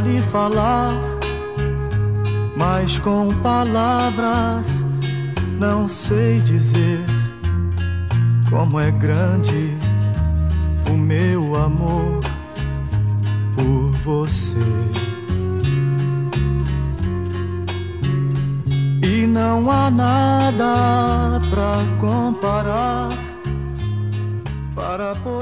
lhe falar, mas com palavras não sei dizer como é grande o meu amor por você. E não há nada pra comparar.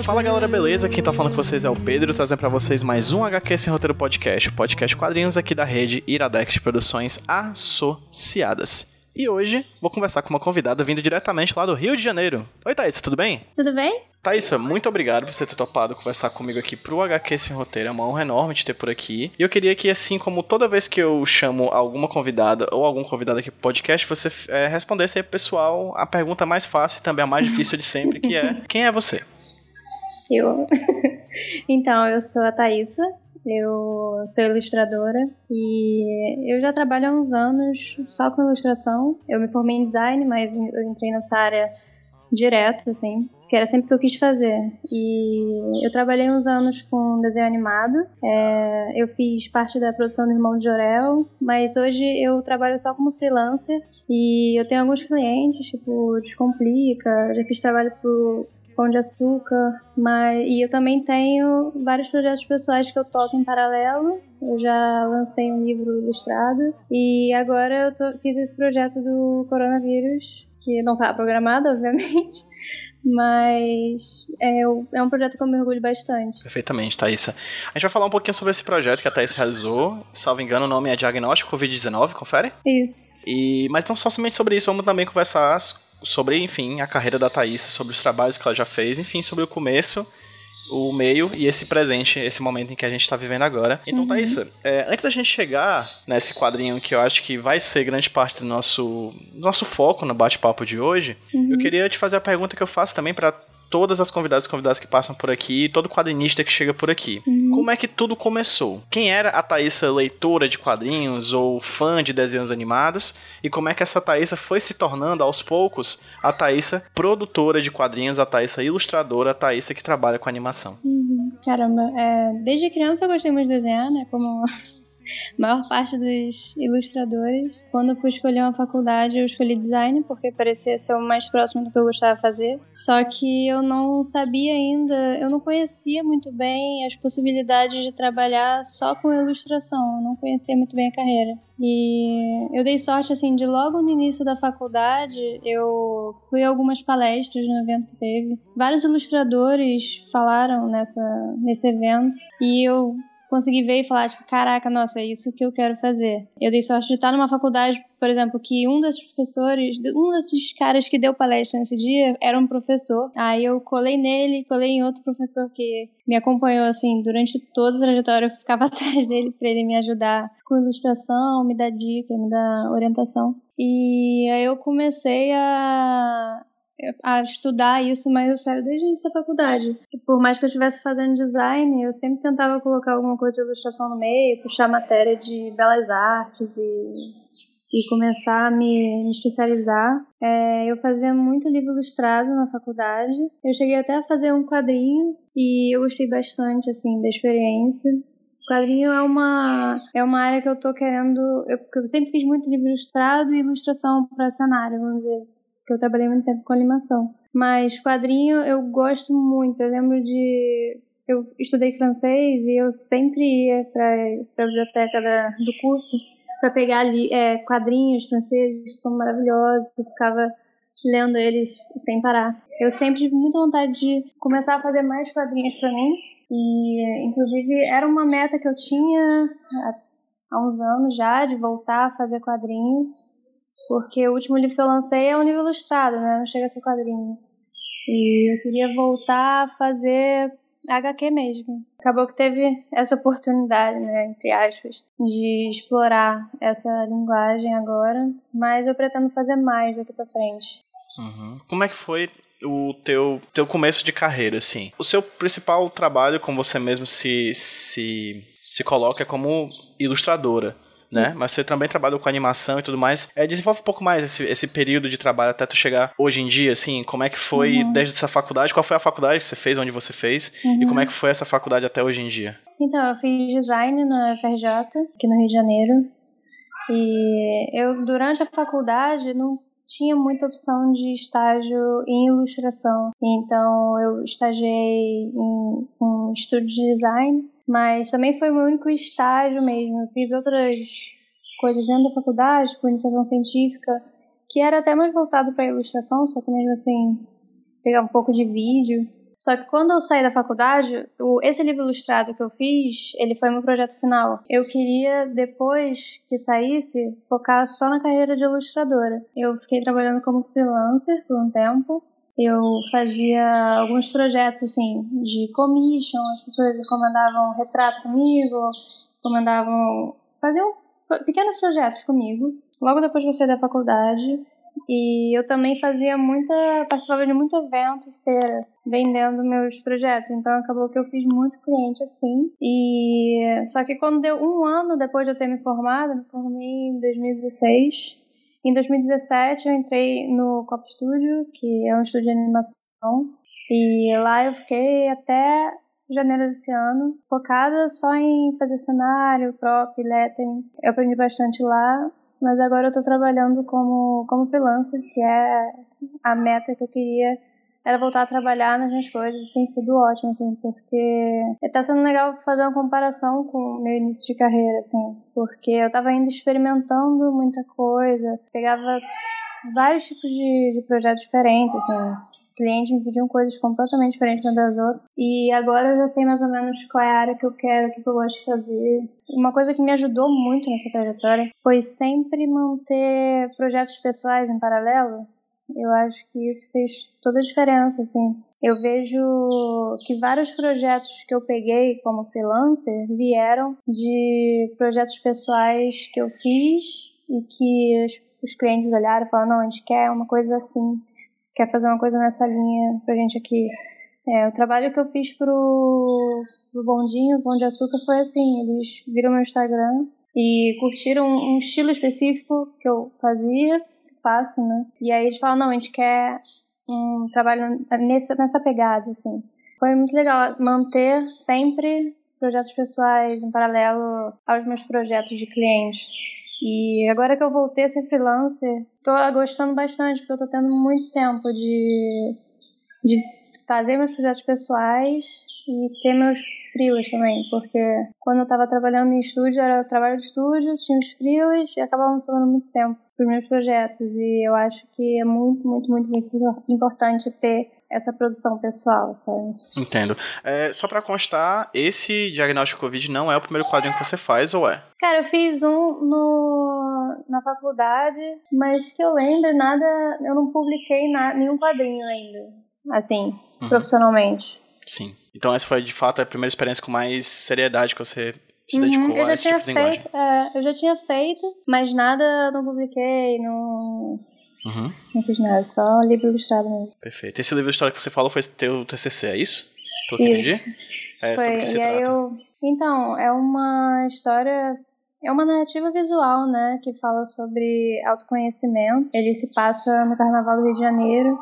Fala galera, beleza? Quem tá falando com vocês é o Pedro, trazendo para vocês mais um HQ Sem Roteiro Podcast, podcast quadrinhos aqui da rede Iradex de Produções Associadas. E hoje vou conversar com uma convidada vinda diretamente lá do Rio de Janeiro. Oi, Thaís, tudo bem? Tudo bem? Thaísa, muito obrigado por você ter topado conversar comigo aqui pro HQ Sem Roteiro. É uma honra enorme te ter por aqui. E eu queria que, assim como toda vez que eu chamo alguma convidada ou algum convidado aqui pro podcast, você é, respondesse aí pro pessoal a pergunta mais fácil e também a mais difícil de sempre, que é: quem é você? Eu. então, eu sou a Thaísa, eu sou ilustradora e eu já trabalho há uns anos só com ilustração. Eu me formei em design, mas eu entrei nessa área direto, assim, que era sempre o que eu quis fazer. E eu trabalhei uns anos com desenho animado. É, eu fiz parte da produção do Irmão de Jorel, mas hoje eu trabalho só como freelancer e eu tenho alguns clientes, tipo Descomplica, já fiz trabalho pro Pão de Açúcar, mas e eu também tenho vários projetos pessoais que eu toco em paralelo. Eu já lancei um livro ilustrado e agora eu tô, fiz esse projeto do coronavírus, que não estava programado, obviamente, mas é, é, um projeto que eu me orgulho bastante. Perfeitamente, Thaisa. A gente vai falar um pouquinho sobre esse projeto que a Thaís realizou. Salvo engano, o nome é Diagnóstico Covid-19, confere? Isso. E, mas não somente sobre isso, vamos também conversar sobre, enfim, a carreira da Thaís, sobre os trabalhos que ela já fez, enfim, sobre o começo, o meio e esse presente, esse momento em que a gente está vivendo agora. Então, uhum. Thaís, é, antes da gente chegar nesse quadrinho que eu acho que vai ser grande parte do nosso, nosso foco no bate-papo de hoje, uhum. eu queria te fazer a pergunta que eu faço também para todas as convidadas e convidados que passam por aqui, todo quadrinista que chega por aqui. Uhum. Como é que tudo começou? Quem era a Thaísa leitora de quadrinhos ou fã de desenhos animados? E como é que essa Thaísa foi se tornando aos poucos a Thaísa produtora de quadrinhos, a Thaísa ilustradora, a Thaísa que trabalha com animação? Uhum. Caramba, é, desde criança eu gostei muito de desenhar, né? Como maior parte dos ilustradores. Quando eu fui escolher uma faculdade, eu escolhi design, porque parecia ser o mais próximo do que eu gostava de fazer. Só que eu não sabia ainda, eu não conhecia muito bem as possibilidades de trabalhar só com ilustração, eu não conhecia muito bem a carreira. E eu dei sorte, assim, de logo no início da faculdade, eu fui a algumas palestras no evento que teve. Vários ilustradores falaram nessa, nesse evento e eu consegui ver e falar, tipo, caraca, nossa, é isso que eu quero fazer. Eu dei sorte de estar numa faculdade, por exemplo, que um desses professores, um desses caras que deu palestra nesse dia era um professor. Aí eu colei nele, colei em outro professor que me acompanhou, assim, durante toda a trajetória. Eu ficava atrás dele para ele me ajudar com ilustração, me dar dica, me dar orientação. E aí eu comecei a, a estudar isso mais a sério desde a faculdade. Por mais que eu estivesse fazendo design, eu sempre tentava colocar alguma coisa de ilustração no meio, puxar matéria de belas artes e, e começar a me, me especializar. É, eu fazia muito livro ilustrado na faculdade. Eu cheguei até a fazer um quadrinho e eu gostei bastante assim da experiência. Quadrinho é uma, é uma área que eu tô querendo. Eu, eu sempre fiz muito livro ilustrado e ilustração para cenário, vamos dizer porque eu trabalhei muito tempo com animação. Mas quadrinho eu gosto muito. Eu lembro de. Eu estudei francês e eu sempre ia para a biblioteca da, do curso para pegar ali é, quadrinhos franceses que são maravilhosos. Eu ficava lendo eles sem parar. Eu sempre tive muita vontade de começar a fazer mais quadrinhos para mim. E, inclusive, era uma meta que eu tinha há, uns anos já, de voltar a fazer quadrinhos. Porque o último livro que eu lancei é um livro ilustrado, né? Não chega a ser quadrinho. E eu queria voltar a fazer HQ mesmo. Acabou que teve essa oportunidade, né, entre aspas, de explorar essa linguagem agora, mas eu pretendo fazer mais daqui pra frente. Uhum. Como é que foi o teu, teu começo de carreira, assim? O seu principal trabalho, como você mesmo se, se, se coloca, é como ilustradora né? Isso. Mas você também trabalha com animação e tudo mais. É, desenvolve um pouco mais esse, esse período de trabalho até tu chegar hoje em dia, assim, como é que foi uhum. desde essa faculdade, qual foi a faculdade que você fez, onde você fez, uhum. e como é que foi essa faculdade até hoje em dia? Então, eu fiz design na FRJ, aqui no Rio de Janeiro. E eu, durante a faculdade, não tinha muita opção de estágio em ilustração. Então, eu estagiei em um estúdio de design, mas também foi o meu único estágio mesmo. Fiz outras coisas dentro da faculdade, por iniciação científica, que era até mais voltado para ilustração, só que mesmo assim, pegar um pouco de vídeo. Só que quando eu saí da faculdade, o, esse livro ilustrado que eu fiz, ele foi meu projeto final. Eu queria, depois que saísse, focar só na carreira de ilustradora. Eu fiquei trabalhando como freelancer por um tempo. Eu fazia alguns projetos, assim, de commission, as pessoas encomendavam retrato comigo, encomendavam... faziam pequenos projetos comigo. Logo depois que eu saí da faculdade, e eu também fazia muita, participava de muito evento, feira, vendendo meus projetos. Então acabou que eu fiz muito cliente assim. E só que quando deu um ano depois de eu ter me formado, me formei em 2016. Em 2017 eu entrei no Cop Studio, que é um estúdio de animação. E lá eu fiquei até janeiro desse ano, focada só em fazer cenário, prop, lettering. Eu aprendi bastante lá mas agora eu tô trabalhando como, como freelancer, que é a meta que eu queria era voltar a trabalhar nas minhas coisas. Tem sido ótimo, assim, porque tá sendo legal fazer uma comparação com o meu início de carreira, assim, porque eu tava ainda experimentando muita coisa, pegava vários tipos de, de projetos diferentes, assim, clientes me pediam coisas completamente diferentes umas das outras. E agora eu já sei mais ou menos qual é a área que eu quero, o que eu gosto de fazer. Uma coisa que me ajudou muito nessa trajetória foi sempre manter projetos pessoais em paralelo. Eu acho que isso fez toda a diferença, assim. Eu vejo que vários projetos que eu peguei como freelancer vieram de projetos pessoais que eu fiz e que os, os clientes olharam e falaram, não, a gente quer uma coisa assim quer fazer uma coisa nessa linha pra gente aqui. É, o trabalho que eu fiz pro, pro Bondinho, Bom de Açúcar, foi assim, eles viram meu Instagram e curtiram um, estilo específico que eu fazia, faço, né? E aí eles falaram, não, a gente quer um trabalho nessa, nessa pegada, assim. Foi muito legal manter sempre projetos pessoais em paralelo aos meus projetos de clientes. E agora que eu voltei a ser freelancer, tô gostando bastante, porque eu tô tendo muito tempo de, de fazer meus projetos pessoais e ter meus freelas também, porque quando eu tava trabalhando em estúdio, era trabalho de estúdio, tinha os freelas e acabava sobrando muito tempo para os meus projetos. E eu acho que é muito, muito, muito, muito importante ter essa produção pessoal, sabe? Entendo. É, só para constar, esse diagnóstico Covid não é o primeiro quadrinho que você faz, ou é? Cara, eu fiz um no, na faculdade, mas que eu lembro, nada. Eu não publiquei na, nenhum quadrinho ainda. Assim, uhum. profissionalmente. Sim. Então essa foi de fato a primeira experiência com mais seriedade que você se uhum, dedicou eu a esse tipo de feito, é, eu já tinha feito, mas nada não publiquei, não. Uhum. Não fiz nada, só livro ilustrado mesmo. Perfeito. Esse livro ilustrado que você falou foi teu TCC, é isso? Tô isso. É, foi, sobre o que e? Aí eu... Então, é uma história é uma narrativa visual, né, que fala sobre autoconhecimento. Ele se passa no Carnaval do Rio de Janeiro.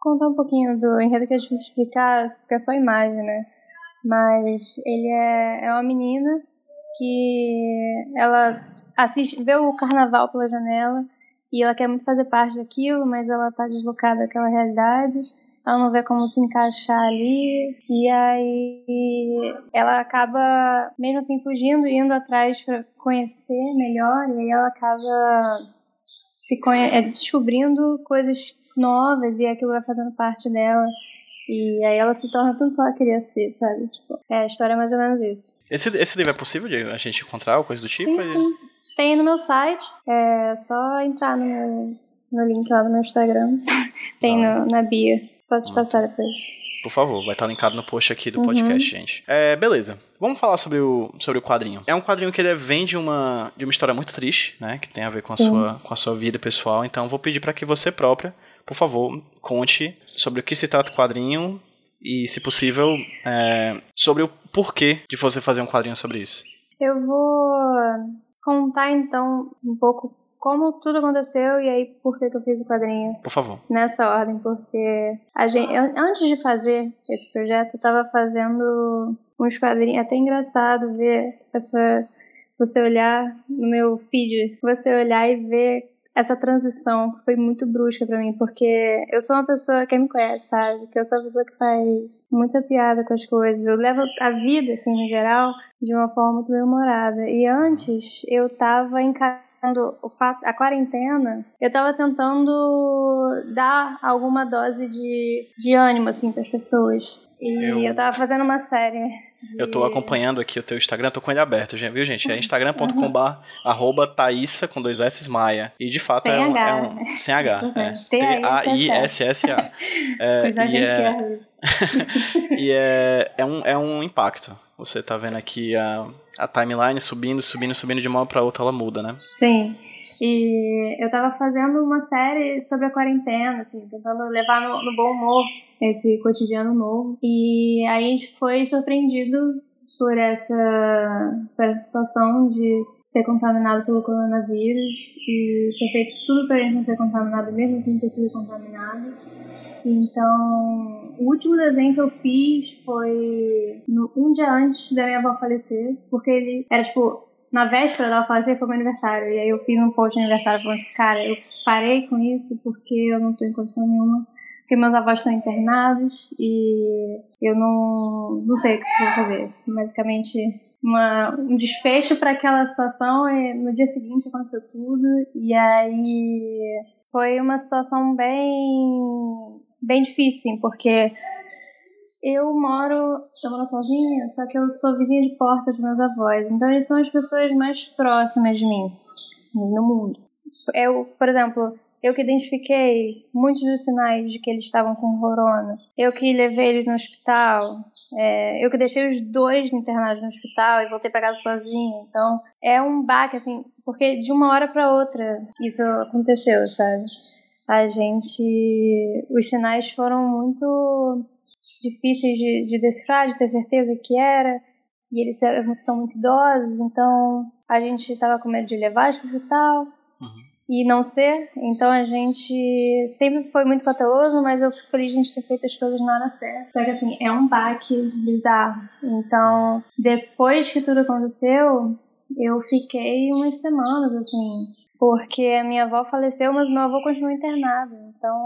Contar um pouquinho do enredo que é difícil explicar, porque é só imagem, né? Mas ele é, é uma menina que ela assiste, vê o carnaval pela janela e ela quer muito fazer parte daquilo, mas ela tá deslocada daquela realidade. Ela não vê como se encaixar ali. E aí ela acaba, mesmo assim, fugindo indo atrás para conhecer melhor. E aí ela acaba se é, descobrindo coisas novas e aquilo vai fazendo parte dela. E aí ela se torna tudo que ela queria ser, sabe? Tipo, é, a história é mais ou menos isso. Esse, esse livro é possível de a gente encontrar, ou coisa do tipo? Sim, sim. Tem no meu site. É só entrar no, meu, no link lá do meu Instagram. Tem no, na bio. Posso te passar depois. Por favor, vai estar linkado no post aqui do uhum. podcast, gente. É, beleza. Vamos falar sobre o, sobre o quadrinho. É um quadrinho que ele vem de uma, de uma história muito triste, né? Que tem a ver com a, sua, com a sua vida pessoal. Então, vou pedir para que você própria por favor, conte sobre o que se trata o quadrinho e, se possível, é, sobre o porquê de você fazer um quadrinho sobre isso. Eu vou contar então um pouco como tudo aconteceu e aí por que, que eu fiz o quadrinho. Por favor. Nessa ordem, porque a gente, eu, antes de fazer esse projeto, eu tava fazendo uns quadrinhos. É até engraçado ver essa. Se você olhar no meu feed, você olhar e ver essa transição foi muito brusca para mim, porque eu sou uma pessoa, quem me conhece sabe, que eu sou uma pessoa que faz muita piada com as coisas. Eu levo a vida, assim, no geral, de uma forma muito bem-humorada. E antes, eu tava encarando a quarentena, eu tava tentando dar alguma dose de, de ânimo, assim, para as pessoas. E eu... eu tava fazendo uma série eu tô acompanhando aqui o teu Instagram, tô com ele aberto, viu, gente? É instagram.com.br arroba Thaísa com dois S Maia. E de fato sem é, um, H. é um. Sem H. É. T-A-I-S-S-A. É, e é, e é, é, um, é um impacto. Você tá vendo aqui a, a timeline subindo, subindo, subindo de uma para outra, ela muda, né? Sim. E eu tava fazendo uma série sobre a quarentena, assim, tentando levar no, no bom humor esse cotidiano novo. E aí a gente foi surpreendido por essa, por essa situação de ser contaminado pelo coronavírus e foi feito tudo para gente não ser contaminado mesmo sem ter sido contaminado. Então, o último desenho que eu fiz foi no, um dia antes da minha avó falecer, porque ele era tipo na véspera dela falecer foi meu aniversário. E aí eu fiz um post de aniversário falando que, cara, eu parei com isso porque eu não tô em condição nenhuma porque meus avós estão internados e eu não, não sei o que vou fazer. Basicamente, uma, um desfecho para aquela situação e no dia seguinte aconteceu tudo e aí foi uma situação bem bem difícil, sim, porque eu moro, eu moro sozinha, só que eu sou vizinha de porta dos meus avós. Então eles são as pessoas mais próximas de mim no mundo. Eu, por exemplo, eu que identifiquei muitos dos sinais de que eles estavam com corona. Eu que levei eles no hospital. É, eu que deixei os dois internados no hospital e voltei para casa sozinha. Então, é um baque, assim, porque de uma hora para outra isso aconteceu, sabe? A gente. Os sinais foram muito difíceis de, de decifrar, de ter certeza que era. E eles são muito idosos, então a gente estava com medo de levar para o hospital. Uhum e não ser. Então a gente sempre foi muito cauteloso, mas eu fico feliz de a gente ter feito as coisas na hora certa. Só que assim, é um baque bizarro. Então, depois que tudo aconteceu, eu fiquei umas semanas assim. Porque a minha avó faleceu, mas meu avô continuou internado. Então,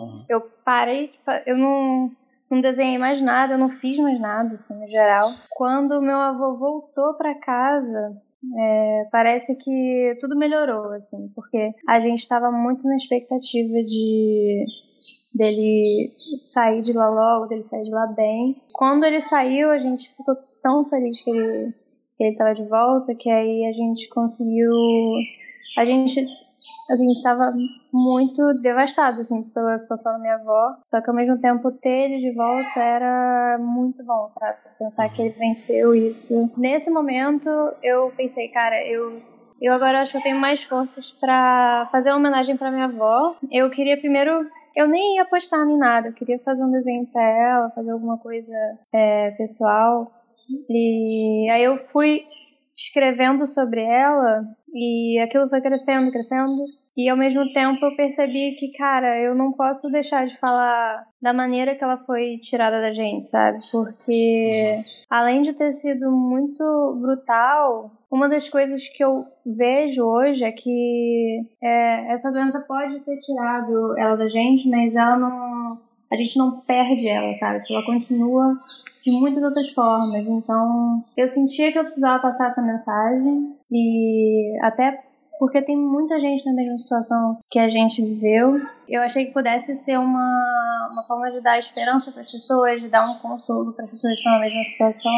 uhum. eu parei, eu não, não desenhei mais nada, eu não fiz mais nada, assim, no geral. Quando meu avô voltou para casa, é, parece que tudo melhorou, assim, porque a gente estava muito na expectativa de dele sair de lá logo, dele sair de lá bem. Quando ele saiu, a gente ficou tão feliz que ele que ele estava de volta, que aí a gente conseguiu a gente assim, estava muito devastado, assim, pela situação da minha avó. Só que ao mesmo tempo ter ele de volta era muito bom, sabe? Pensar que ele venceu isso. Nesse momento eu pensei, cara, eu eu agora acho que eu tenho mais forças para fazer uma homenagem para minha avó. Eu queria primeiro eu nem ia postar nem nada, eu queria fazer um desenho para ela, fazer alguma coisa é, pessoal. E aí eu fui escrevendo sobre ela e aquilo foi crescendo, crescendo. E ao mesmo tempo eu percebi que, cara, eu não posso deixar de falar da maneira que ela foi tirada da gente, sabe? Porque além de ter sido muito brutal, uma das coisas que eu vejo hoje é que é, essa doença pode ter tirado ela da gente, mas ela não. A gente não perde ela, sabe? Ela continua de muitas outras formas. Então, eu sentia que eu precisava passar essa mensagem e até porque tem muita gente na mesma situação que a gente viveu. Eu achei que pudesse ser uma, uma forma de dar esperança para as pessoas, de dar um consolo para as pessoas que estão na mesma situação.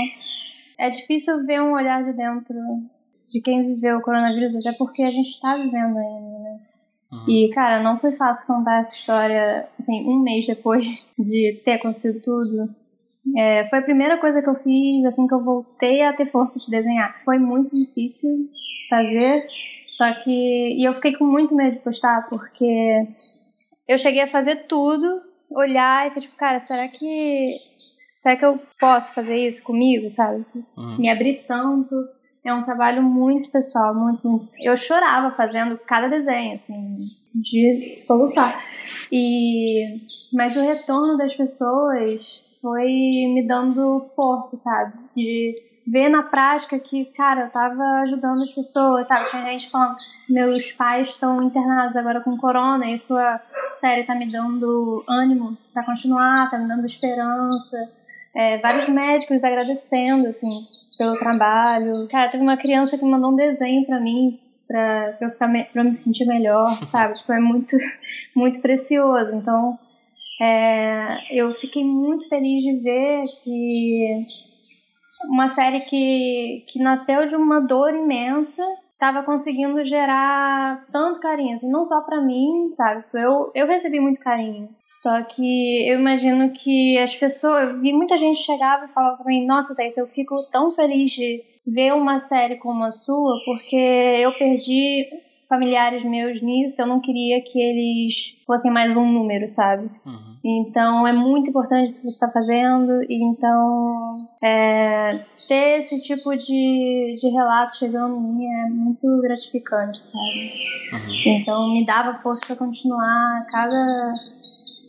É difícil ver um olhar de dentro de quem viveu o coronavírus, até porque a gente está vivendo ainda, né? Uhum. E, cara, não foi fácil contar essa história, assim, um mês depois de ter acontecido tudo. É, foi a primeira coisa que eu fiz assim que eu voltei a ter força de desenhar. Foi muito difícil fazer, só que. E eu fiquei com muito medo de postar, porque eu cheguei a fazer tudo, olhar e ficar tipo, cara, será que. Será que eu posso fazer isso comigo, sabe? Uhum. Me abrir tanto. é um trabalho muito pessoal, muito, muito. Eu chorava fazendo cada desenho, assim, de soluçar. E mas o retorno das pessoas foi me dando força, sabe? De ver na prática que, cara, eu tava ajudando as pessoas, sabe? Tinha gente falando, meus pais estão internados agora com corona e sua série tá me dando ânimo para continuar, tá me dando esperança. É, vários médicos agradecendo, assim, pelo trabalho. Cara, teve uma criança que mandou um desenho para mim, pra, pra, eu ficar pra eu me sentir melhor, sabe? Tipo, é muito, muito precioso. Então, é, eu fiquei muito feliz de ver que uma série que, que nasceu de uma dor imensa estava conseguindo gerar tanto carinho, assim, não só para mim, sabe? Eu, eu recebi muito carinho. Só que eu imagino que as pessoas. Eu vi muita gente chegava e falava pra mim: Nossa, Thaís, eu fico tão feliz de ver uma série como a sua, porque eu perdi familiares meus nisso, eu não queria que eles fossem mais um número, sabe? Uhum. Então é muito importante isso que você está fazendo, e então é, ter esse tipo de, de relato chegando em mim é muito gratificante, sabe? Uhum. Então me dava força para continuar cada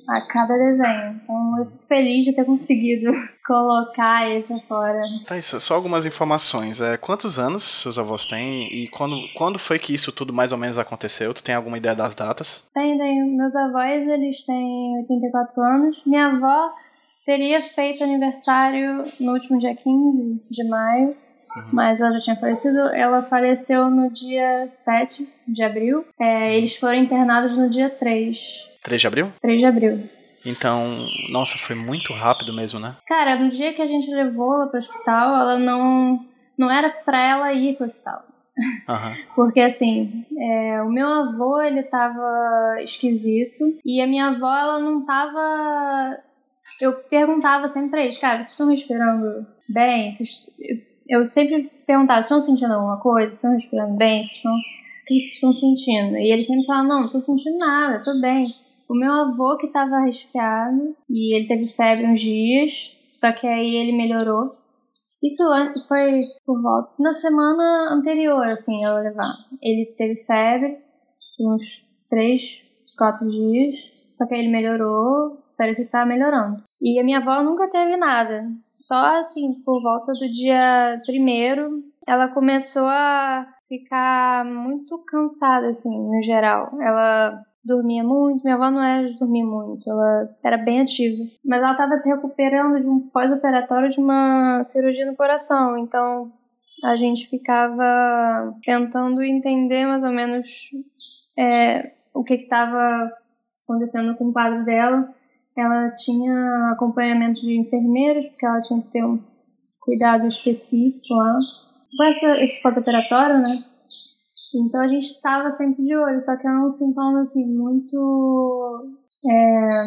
a cada desenho. Então eu fico feliz de ter conseguido colocar isso fora. Tá, isso, só algumas informações. É, quantos anos seus avós têm e quando, quando foi que isso tudo mais ou menos aconteceu? Tu tem alguma ideia das datas? Tenho, tenho. Meus avós, eles têm 84 anos. Minha avó teria feito aniversário no último dia 15 de maio. Uhum. Mas ela já tinha falecido. Ela faleceu no dia 7 de abril. É, eles foram internados no dia 3. 3 de abril? 3 de abril. Então, nossa, foi muito rápido mesmo, né? Cara, no dia que a gente levou ela pro hospital, ela não. Não era pra ela ir pro hospital. Uhum. Porque assim, é, o meu avô ele tava esquisito e a minha avó ela não tava. Eu perguntava sempre pra eles, cara, vocês estão respirando bem? Vocês... Eu sempre perguntava, vocês estão sentindo alguma coisa? Vocês estão respirando bem? Vocês estão... O que vocês estão sentindo? E eles sempre falavam, não, não tô sentindo nada, tô bem. O meu avô que tava resfriado e ele teve febre uns dias, só que aí ele melhorou. Isso foi por volta na semana anterior, assim, eu levar. Ele teve febre uns três, quatro dias, só que aí ele melhorou, parece que tá melhorando. E a minha avó nunca teve nada. Só assim, por volta do dia primeiro, ela começou a ficar muito cansada, assim, no geral. Ela dormia muito. Minha avó não era de dormir muito, ela era bem ativa. Mas ela estava se recuperando de um pós-operatório de uma cirurgia no coração, então a gente ficava tentando entender mais ou menos é, o que estava acontecendo com o quadro dela. Ela tinha acompanhamento de enfermeiros, porque ela tinha que ter um cuidado específico lá. Com essa, esse pós-operatório, né? Então a gente estava sempre de olho, só que era um sintoma assim muito. É,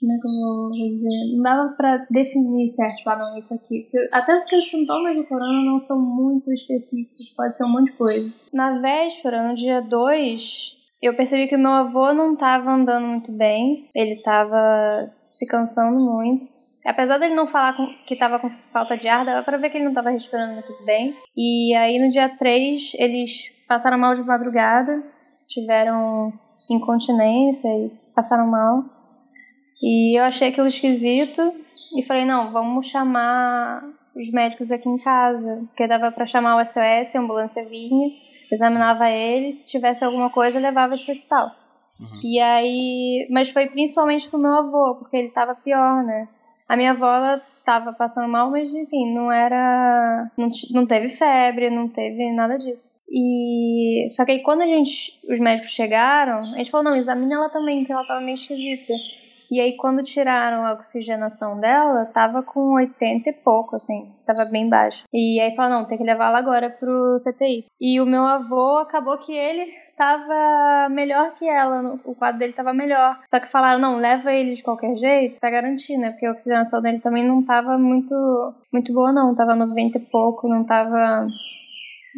como é que eu vou dizer? Não dava pra definir certo, ah, isso aqui. Até porque os sintomas do corona não são muito específicos, pode ser um monte de coisa. Na véspera, no dia 2, eu percebi que meu avô não estava andando muito bem, ele estava se cansando muito. Apesar dele não falar com, que estava com falta de ar, dava pra ver que ele não estava respirando muito bem. E aí no dia 3, eles passaram mal de madrugada, tiveram incontinência e passaram mal. E eu achei aquilo esquisito e falei: não, vamos chamar os médicos aqui em casa, porque dava para chamar o SOS, a ambulância vinha, examinava eles, se tivesse alguma coisa, levava para o hospital. Uhum. E aí, mas foi principalmente pro meu avô, porque ele tava pior, né? A minha avó, ela tava passando mal, mas enfim, não era. Não, não teve febre, não teve nada disso. E só que aí quando a gente, os médicos chegaram, a gente falou, não, examina ela também, que ela tava meio esquisita. E aí quando tiraram a oxigenação dela, tava com 80 e pouco, assim, tava bem baixo. E aí falou, não, tem que levar ela agora pro CTI. E o meu avô acabou que ele tava melhor que ela, o quadro dele tava melhor. Só que falaram, não, leva ele de qualquer jeito pra garantir, né? Porque a oxigenação dele também não tava muito, muito boa, não. Tava 90 e pouco, não tava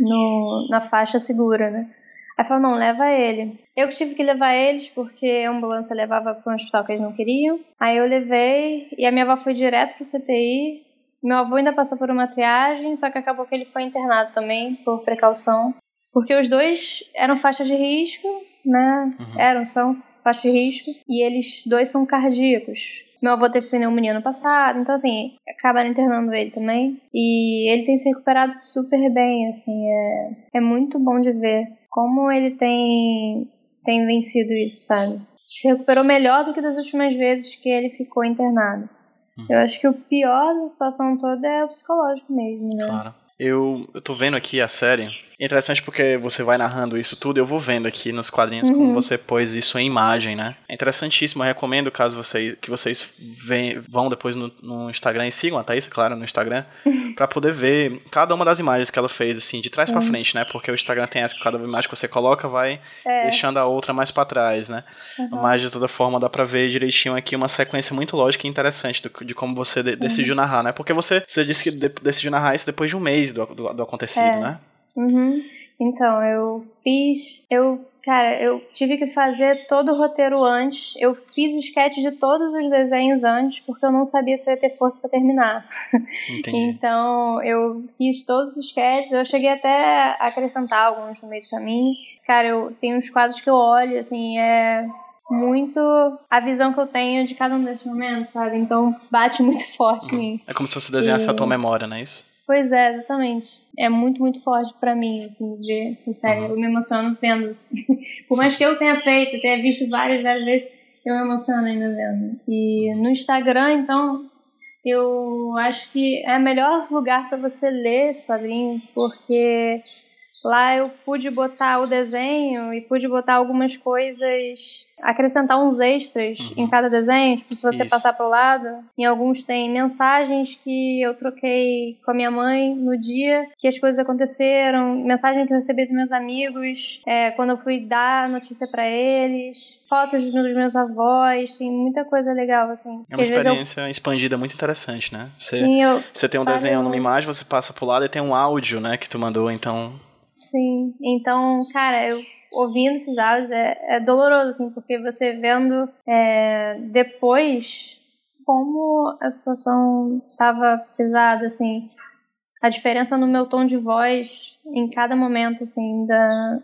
no, na faixa segura, né? Aí falou, não, leva ele. Eu tive que levar eles porque a ambulância levava para um hospital que eles não queriam. Aí eu levei e a minha avó foi direto pro CTI. Meu avô ainda passou por uma triagem, só que acabou que ele foi internado também, por precaução. Porque os dois eram faixa de risco, né? Uhum. Eram, são faixa de risco. E eles dois são cardíacos. Meu avô teve pneumonia no passado, então assim, acabaram internando ele também. E ele tem se recuperado super bem, assim, é, é muito bom de ver como ele tem, tem vencido isso, sabe? Se recuperou melhor do que das últimas vezes que ele ficou internado. Uhum. Eu acho que o pior da situação toda é o psicológico mesmo, né? Claro. Eu, eu tô vendo aqui a série interessante porque você vai narrando isso tudo, eu vou vendo aqui nos quadrinhos uhum. como você pôs isso em imagem, né? É interessantíssimo, eu recomendo caso vocês que vocês vem, vão depois no, no, Instagram e sigam a Thaís, claro, no Instagram, para poder ver cada uma das imagens que ela fez, assim, de trás uhum. para frente, né? Porque o Instagram tem essa que cada imagem que você coloca vai é. deixando a outra mais para trás, né? Uhum. Mas de toda forma dá pra ver direitinho aqui uma sequência muito lógica e interessante do, de como você de, decidiu narrar, né? Porque você, você disse que de, decidiu narrar isso depois de um mês do, do, do acontecido, é. né? Uhum. Então, eu fiz. Eu, cara, eu tive que fazer todo o roteiro antes. Eu fiz o sketch de todos os desenhos antes, porque eu não sabia se eu ia ter força para terminar. Entendi. então, eu fiz todos os sketches. Eu cheguei até a acrescentar alguns no meio do caminho. Cara, eu tenho uns quadros que eu olho, assim, é muito a visão que eu tenho de cada um desses momentos, sabe? Então bate muito forte em mim. É como se você desenhasse e... a tua memória, não é isso? Pois é, exatamente. É muito, muito forte para mim, assim, ver. Uhum. Eu me emociono vendo. Por mais que eu tenha feito, tenha visto várias, várias vezes, eu me emociono ainda vendo. E no Instagram, então, eu acho que é o melhor lugar para você ler esse quadrinho, porque lá eu pude botar o desenho e pude botar algumas coisas acrescentar uns extras uhum. em cada desenho, tipo, se você Isso. passar pro lado. Em alguns tem mensagens que eu troquei com a minha mãe no dia que as coisas aconteceram, mensagem que eu recebi dos meus amigos, é, quando eu fui dar notícia para eles, fotos dos meus avós, tem muita coisa legal, assim. É uma experiência eu... expandida muito interessante, né? Você, Sim, eu... você tem um desenho numa imagem, você passa pro lado e tem um áudio, né, que tu mandou, então... Sim, então, cara, eu ouvindo esses áudios é, é doloroso, assim, porque você vendo é, depois como a situação estava pesada, assim, a diferença no meu tom de voz em cada momento, assim, da,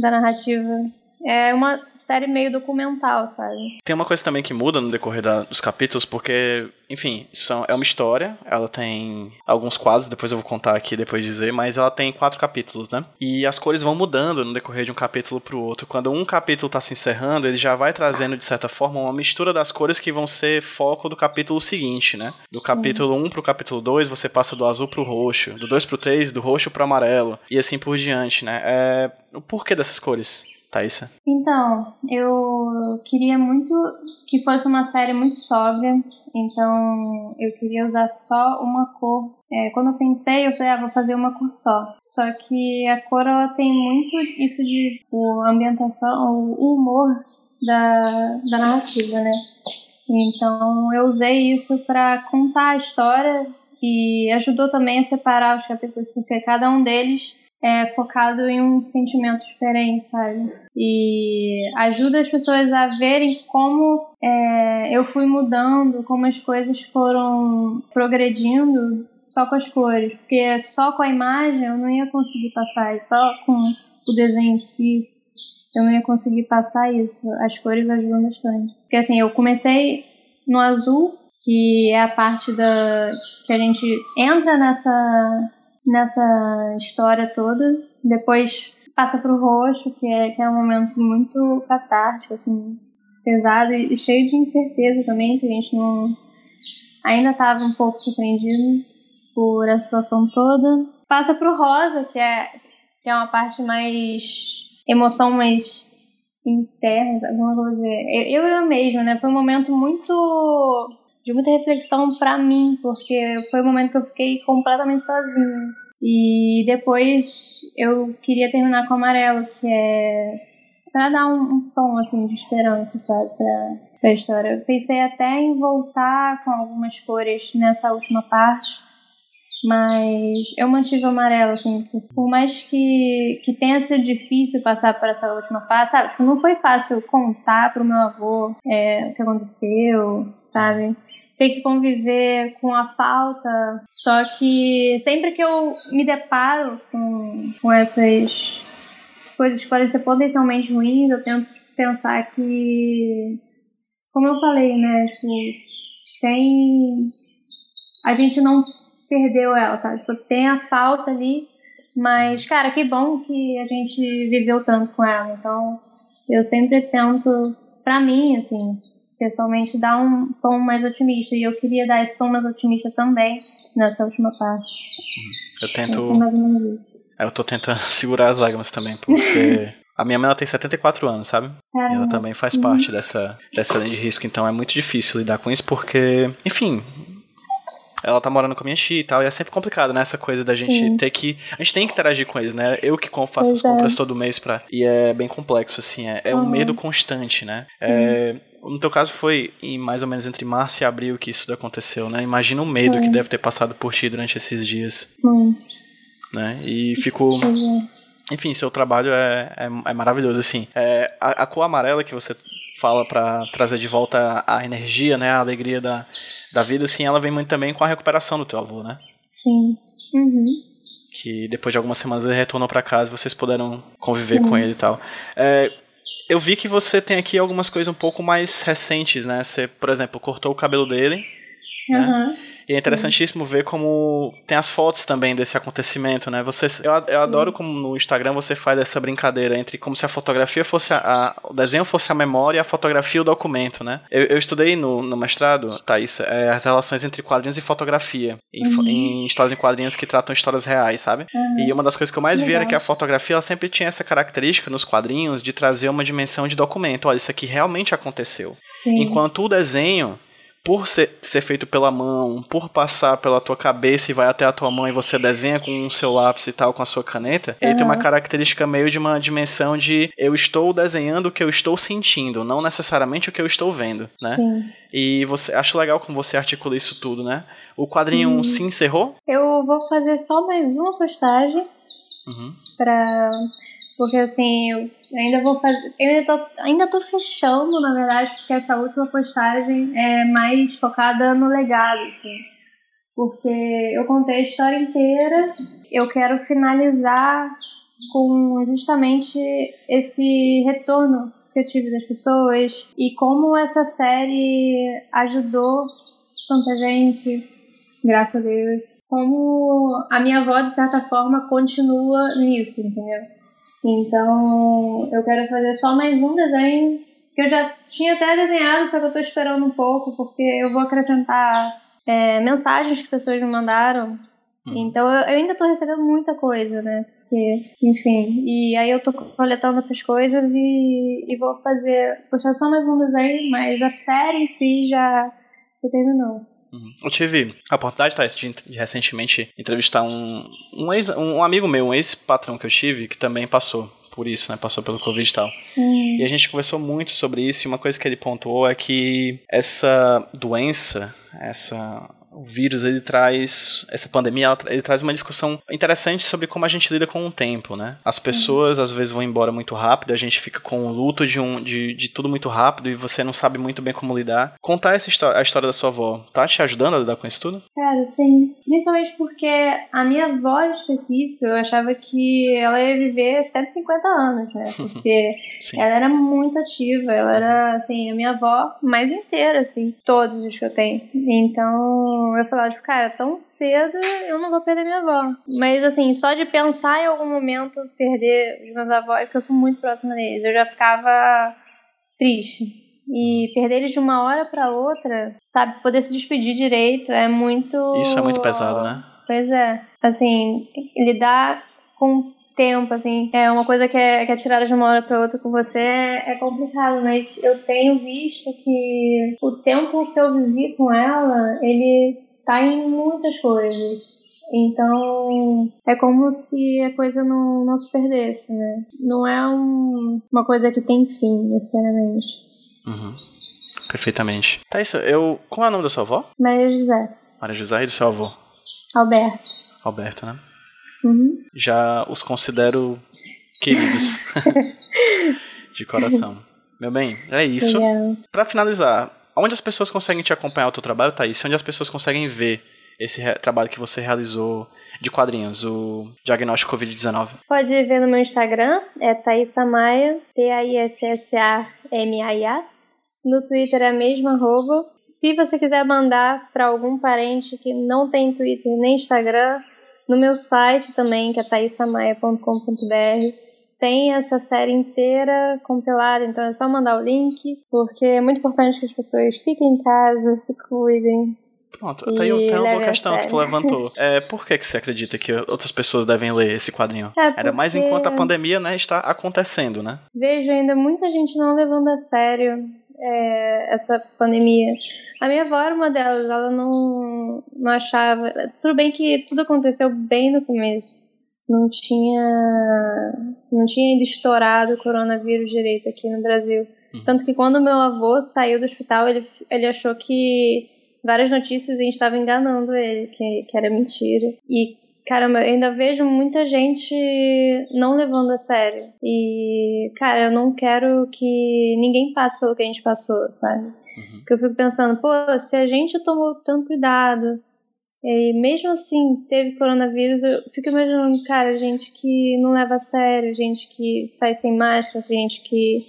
da narrativa é uma série meio documental, sabe? Tem uma coisa também que muda no decorrer da, dos capítulos, porque, enfim, são, é uma história, ela tem alguns quadros, depois eu vou contar aqui, depois de dizer, mas ela tem quatro capítulos, né? E as cores vão mudando no decorrer de um capítulo pro outro. Quando um capítulo tá se encerrando, ele já vai trazendo, de certa forma, uma mistura das cores que vão ser foco do capítulo seguinte, né? Do capítulo 1 um pro capítulo 2, você passa do azul pro roxo, do 2 pro 3, do roxo pro amarelo, e assim por diante, né? É... O porquê dessas cores? Thaisa? Então, eu queria muito que fosse uma série muito sóbria, então eu queria usar só uma cor. É, quando eu pensei, eu falei, ah, vou fazer uma cor só. Só que a cor, ela tem muito isso de o, ambientação, o humor da, da narrativa, né? Então eu usei isso para contar a história e ajudou também a separar os capítulos, porque cada um deles é focado em um sentimento diferente, sabe? E ajuda as pessoas a verem como é, eu fui mudando, como as coisas foram progredindo só com as cores. Porque só com a imagem eu não ia conseguir passar, só com o desenho em si eu não ia conseguir passar isso. As cores ajudam bastante. Porque assim, eu comecei no azul, que é a parte da que a gente entra nessa nessa história toda. Depois passa pro roxo, que é, que é um momento muito catártico, assim, pesado e, cheio de incerteza também, que a gente não ainda estava um pouco surpreendido por a situação toda. Passa pro rosa, que é, que é uma parte mais emoção mais interna, alguma coisa. Eu, eu mesmo, né? Foi um momento muito de muita reflexão para mim, porque foi o momento que eu fiquei completamente sozinha. E depois eu queria terminar com amarelo, que é para dar um, um, tom assim de esperança, sabe, pra, pra história. Eu pensei até em voltar com algumas cores nessa última parte, Mas eu mantive o amarelo, assim, por mais que, que tenha sido difícil passar por essa última fase, sabe? Tipo, não foi fácil contar pro meu avô é, o que aconteceu, sabe? Ter que conviver com a falta. Só que sempre que eu me deparo com, com essas coisas que podem ser potencialmente ruins, eu tento pensar que, como eu falei, né? Tipo, tem. A gente não perdeu ela, sabe? Tipo, tem a falta ali, mas, cara, que bom que a gente viveu tanto com ela. Então, eu sempre tento, pra mim, assim, pessoalmente, dar um tom mais otimista. E eu queria dar esse tom mais otimista também nessa última parte. Eu tento. Eu tô tentando segurar as lágrimas também, porque a minha mãe ela tem 74 anos, sabe? E ela também faz parte dessa, dessa linha de risco, então é muito difícil lidar com isso, porque, enfim, ela tá morando com a minha tia e tal, e é sempre complicado, né? Essa coisa da gente Sim. ter que. A gente tem que interagir com eles, né? Eu que faço pois as compras é. todo mês pra. E é bem complexo, assim. É, é uhum. um medo constante, né? É, no teu caso foi em mais ou menos entre março e abril que isso aconteceu, né? Imagina o medo que deve ter passado por ti durante esses dias. Né? E fico. É. Enfim, seu trabalho é, é, é maravilhoso, assim. É, a, a, cor amarela que você fala para trazer de volta a energia, né, a alegria da, da vida, assim, ela vem muito também com a recuperação do teu avô, né? Sim. Uhum. Que depois de algumas semanas ele retornou para casa e vocês puderam conviver Sim. com ele e tal. É, eu vi que você tem aqui algumas coisas um pouco mais recentes, né? Você, por exemplo, cortou o cabelo dele. Uhum. Né? E é interessantíssimo Sim. ver como tem as fotos também desse acontecimento, né? Você, eu, eu adoro como no Instagram você faz essa brincadeira entre como se a fotografia fosse a, a o desenho fosse a memória e a fotografia o documento, né? Eu, eu estudei no, no mestrado, Thaís, é, as relações entre quadrinhos e fotografia, em, uhum. em, histórias em quadrinhos que tratam histórias reais, sabe? Uhum. E uma das coisas que eu mais vi era que a fotografia ela sempre tinha essa característica nos quadrinhos de trazer uma dimensão de documento. Olha, isso aqui realmente aconteceu. Sim. Enquanto o desenho por ser, ser, feito pela mão, por passar pela tua cabeça e vai até a tua mão e você desenha com o seu lápis e tal, com a sua caneta, uhum. ele tem uma característica meio de uma dimensão de eu estou desenhando o que eu estou sentindo, não necessariamente o que eu estou vendo, né? Sim. E você acho legal como você articula isso tudo, né? O quadrinho uhum. se encerrou? Eu vou fazer só mais uma postagem uhum. para porque assim, eu ainda vou fazer. Eu ainda tô, ainda tô fechando, na verdade, porque essa última postagem é mais focada no legado, assim. Porque eu contei a história inteira, eu quero finalizar com justamente esse retorno que eu tive das pessoas e como essa série ajudou tanta gente, graças a Deus. Como a minha avó, de certa forma, continua nisso, entendeu? Então, eu quero fazer só mais um desenho que eu já tinha até desenhado, só que eu tô esperando um pouco, porque eu vou acrescentar é, mensagens que pessoas me mandaram. Hum. Então, eu, eu, ainda tô recebendo muita coisa, né? Porque, enfim. E aí eu tô coletando essas coisas e, e vou fazer, postar só mais um desenho, mas a série em si já, já terminou. Eu tive a oportunidade, Thais, de, de recentemente entrevistar um, um, ex, um amigo meu, um ex-patrão que eu tive, que também passou por isso, né? Passou pelo Covid e tal. Hum. E a gente conversou muito sobre isso, e uma coisa que ele pontuou é que essa doença, essa o vírus ele traz essa pandemia ele traz uma discussão interessante sobre como a gente lida com o tempo né? As pessoas uhum. às vezes vão embora muito rápido a gente fica com o luto de um de, de tudo muito rápido e você não sabe muito bem como lidar. Contar essa história a história da sua avó. Tá te ajudando a lidar com isso tudo? Cara sim. Principalmente porque a minha avó em específico eu achava que ela ia viver 150 anos né? Porque ela era muito ativa ela era assim a minha avó mais inteira assim todos os que eu tenho. Então eu falava, tipo, cara, tão cedo eu não vou perder minha avó. Mas assim, só de pensar em algum momento perder os meus avós, porque eu sou muito próxima deles, eu já ficava triste. E perder eles de uma hora para outra, sabe, poder se despedir direito é muito. Isso é muito pesado, né? Pois é. Assim, lidar com tempo, assim, é uma coisa que é, que é tirada de uma hora para outra com você é, é, complicado, mas eu tenho visto que o tempo que eu vivi com ela, ele tá em muitas coisas. Então, é como se a coisa não, não se perdesse, né? Não é um, uma coisa que tem fim, necessariamente. Uhum. Perfeitamente. Tá isso, eu. Qual é o nome da sua avó? Maria José. Maria José e do seu avô? Alberto. Alberto, né? Uhum. Já os considero queridos. de coração. Meu bem, é isso. Pra finalizar, onde as pessoas conseguem te acompanhar o teu trabalho, Thaís? Onde as pessoas conseguem ver esse trabalho que você realizou de quadrinhos, o diagnóstico Covid-19? Pode ver no meu Instagram, é Thaisa Maia, T-A-I-S-S-A-M-A-I-A. No Twitter é a mesma arroba. Se você quiser mandar para algum parente que não tem Twitter nem Instagram, no meu site também, que é thaisamaia.com.br, tem essa série inteira compilada, então é só mandar o link, porque é muito importante que as pessoas fiquem em casa, se cuidem. Pronto, tem, tem uma boa questão que tu levantou. É, por que, que você acredita que outras pessoas devem ler esse quadrinho? É, Ainda mais enquanto a pandemia né, está acontecendo, né? Vejo ainda muita gente não levando a sério é, essa pandemia. A minha avó era uma delas, ela não, não achava. Tudo bem que tudo aconteceu bem no começo. Não tinha. Não tinha ainda estourado o coronavírus direito aqui no Brasil. Uhum. Tanto que quando meu avô saiu do hospital, ele, ele achou que várias notícias a gente estava enganando ele, que, que era mentira. E, caramba, eu ainda vejo muita gente não levando a sério. E, cara, eu não quero que ninguém passe pelo que a gente passou, sabe? Porque eu fico pensando, pô, se a gente tomou tanto cuidado, e mesmo assim teve coronavírus, eu fico imaginando, cara, gente que não leva a sério, gente que sai sem máscara, gente que,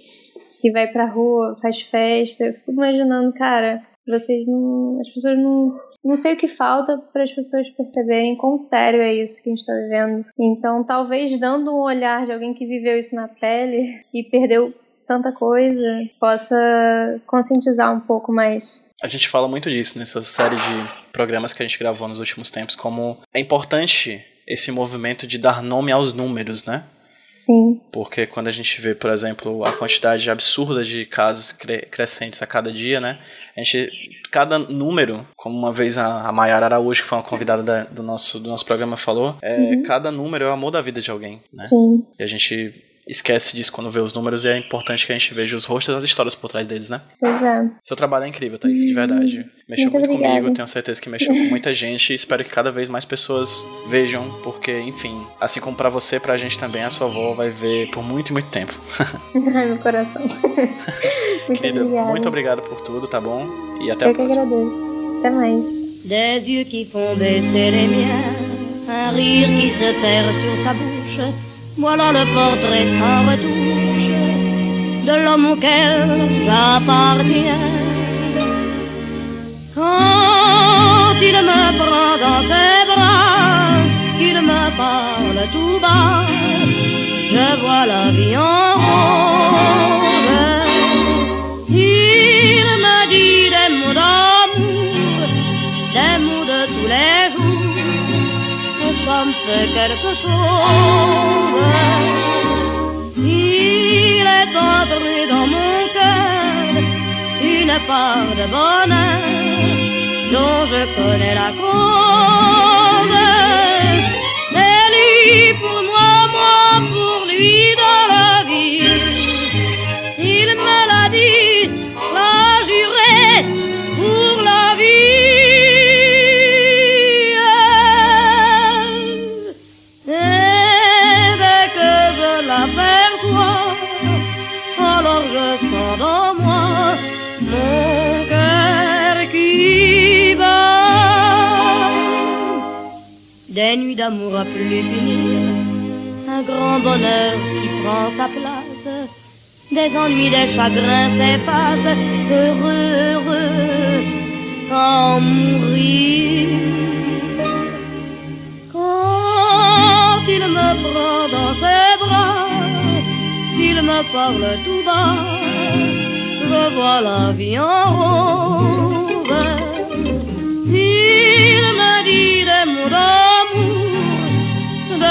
que vai pra rua, faz festa. Eu fico imaginando, cara, vocês não. As pessoas não. Não sei o que falta para as pessoas perceberem quão sério é isso que a gente está vivendo. Então, talvez dando um olhar de alguém que viveu isso na pele e perdeu tanta coisa, possa conscientizar um pouco mais. A gente fala muito disso nessa série de programas que a gente gravou nos últimos tempos, como é importante esse movimento de dar nome aos números, né? Sim, Porque quando a gente vê, por exemplo, a quantidade absurda de casos cre- crescentes a cada dia, né? A gente, cada número, como uma vez a, a Mayara Araújo, que foi uma convidada da- do, nosso, do nosso programa, falou, é, cada número é o amor da vida de alguém, né? sim. E a gente esquece disso quando vê os números e é importante que a gente veja os rostos e as histórias por trás deles, né? Pois é. Seu trabalho é incrível, Thaís, de verdade. Mexeu Muito muito, comigo, tenho certeza que mexeu com muita gente e espero que cada vez mais pessoas vejam, porque, enfim, assim como pra você, pra gente também, a sua avó vai ver por muito e muito tempo. Ai, meu coração. Muito Querida, obrigada. muito obrigado por tudo, tá bom? E até a Eu que próxima. agradeço. Até mais. Des yeux qui font baisser les miens, un rire qui se perd sur sa bouche. Voilà le portrait sans retouche de l'homme auquel j'appartiens. Quand il me prend dans ses bras, qu'il me parle tout bas, je vois la vie en rose. Jours, et ça me fait quelque chose. Il est entré dans mon cœur une part de bonheur dont je connais la cause. Des nuits d'amour à plus finir, un grand bonheur qui prend sa place. Des ennuis, des chagrins s'effacent, heureux, heureux, en mourir. Quand il me prend dans ses bras, qu'il me parle tout bas, je vois la vie en rose. Il me dit des mots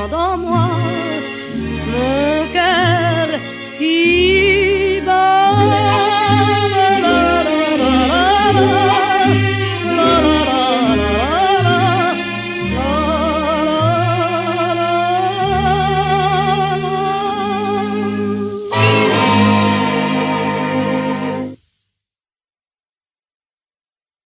子供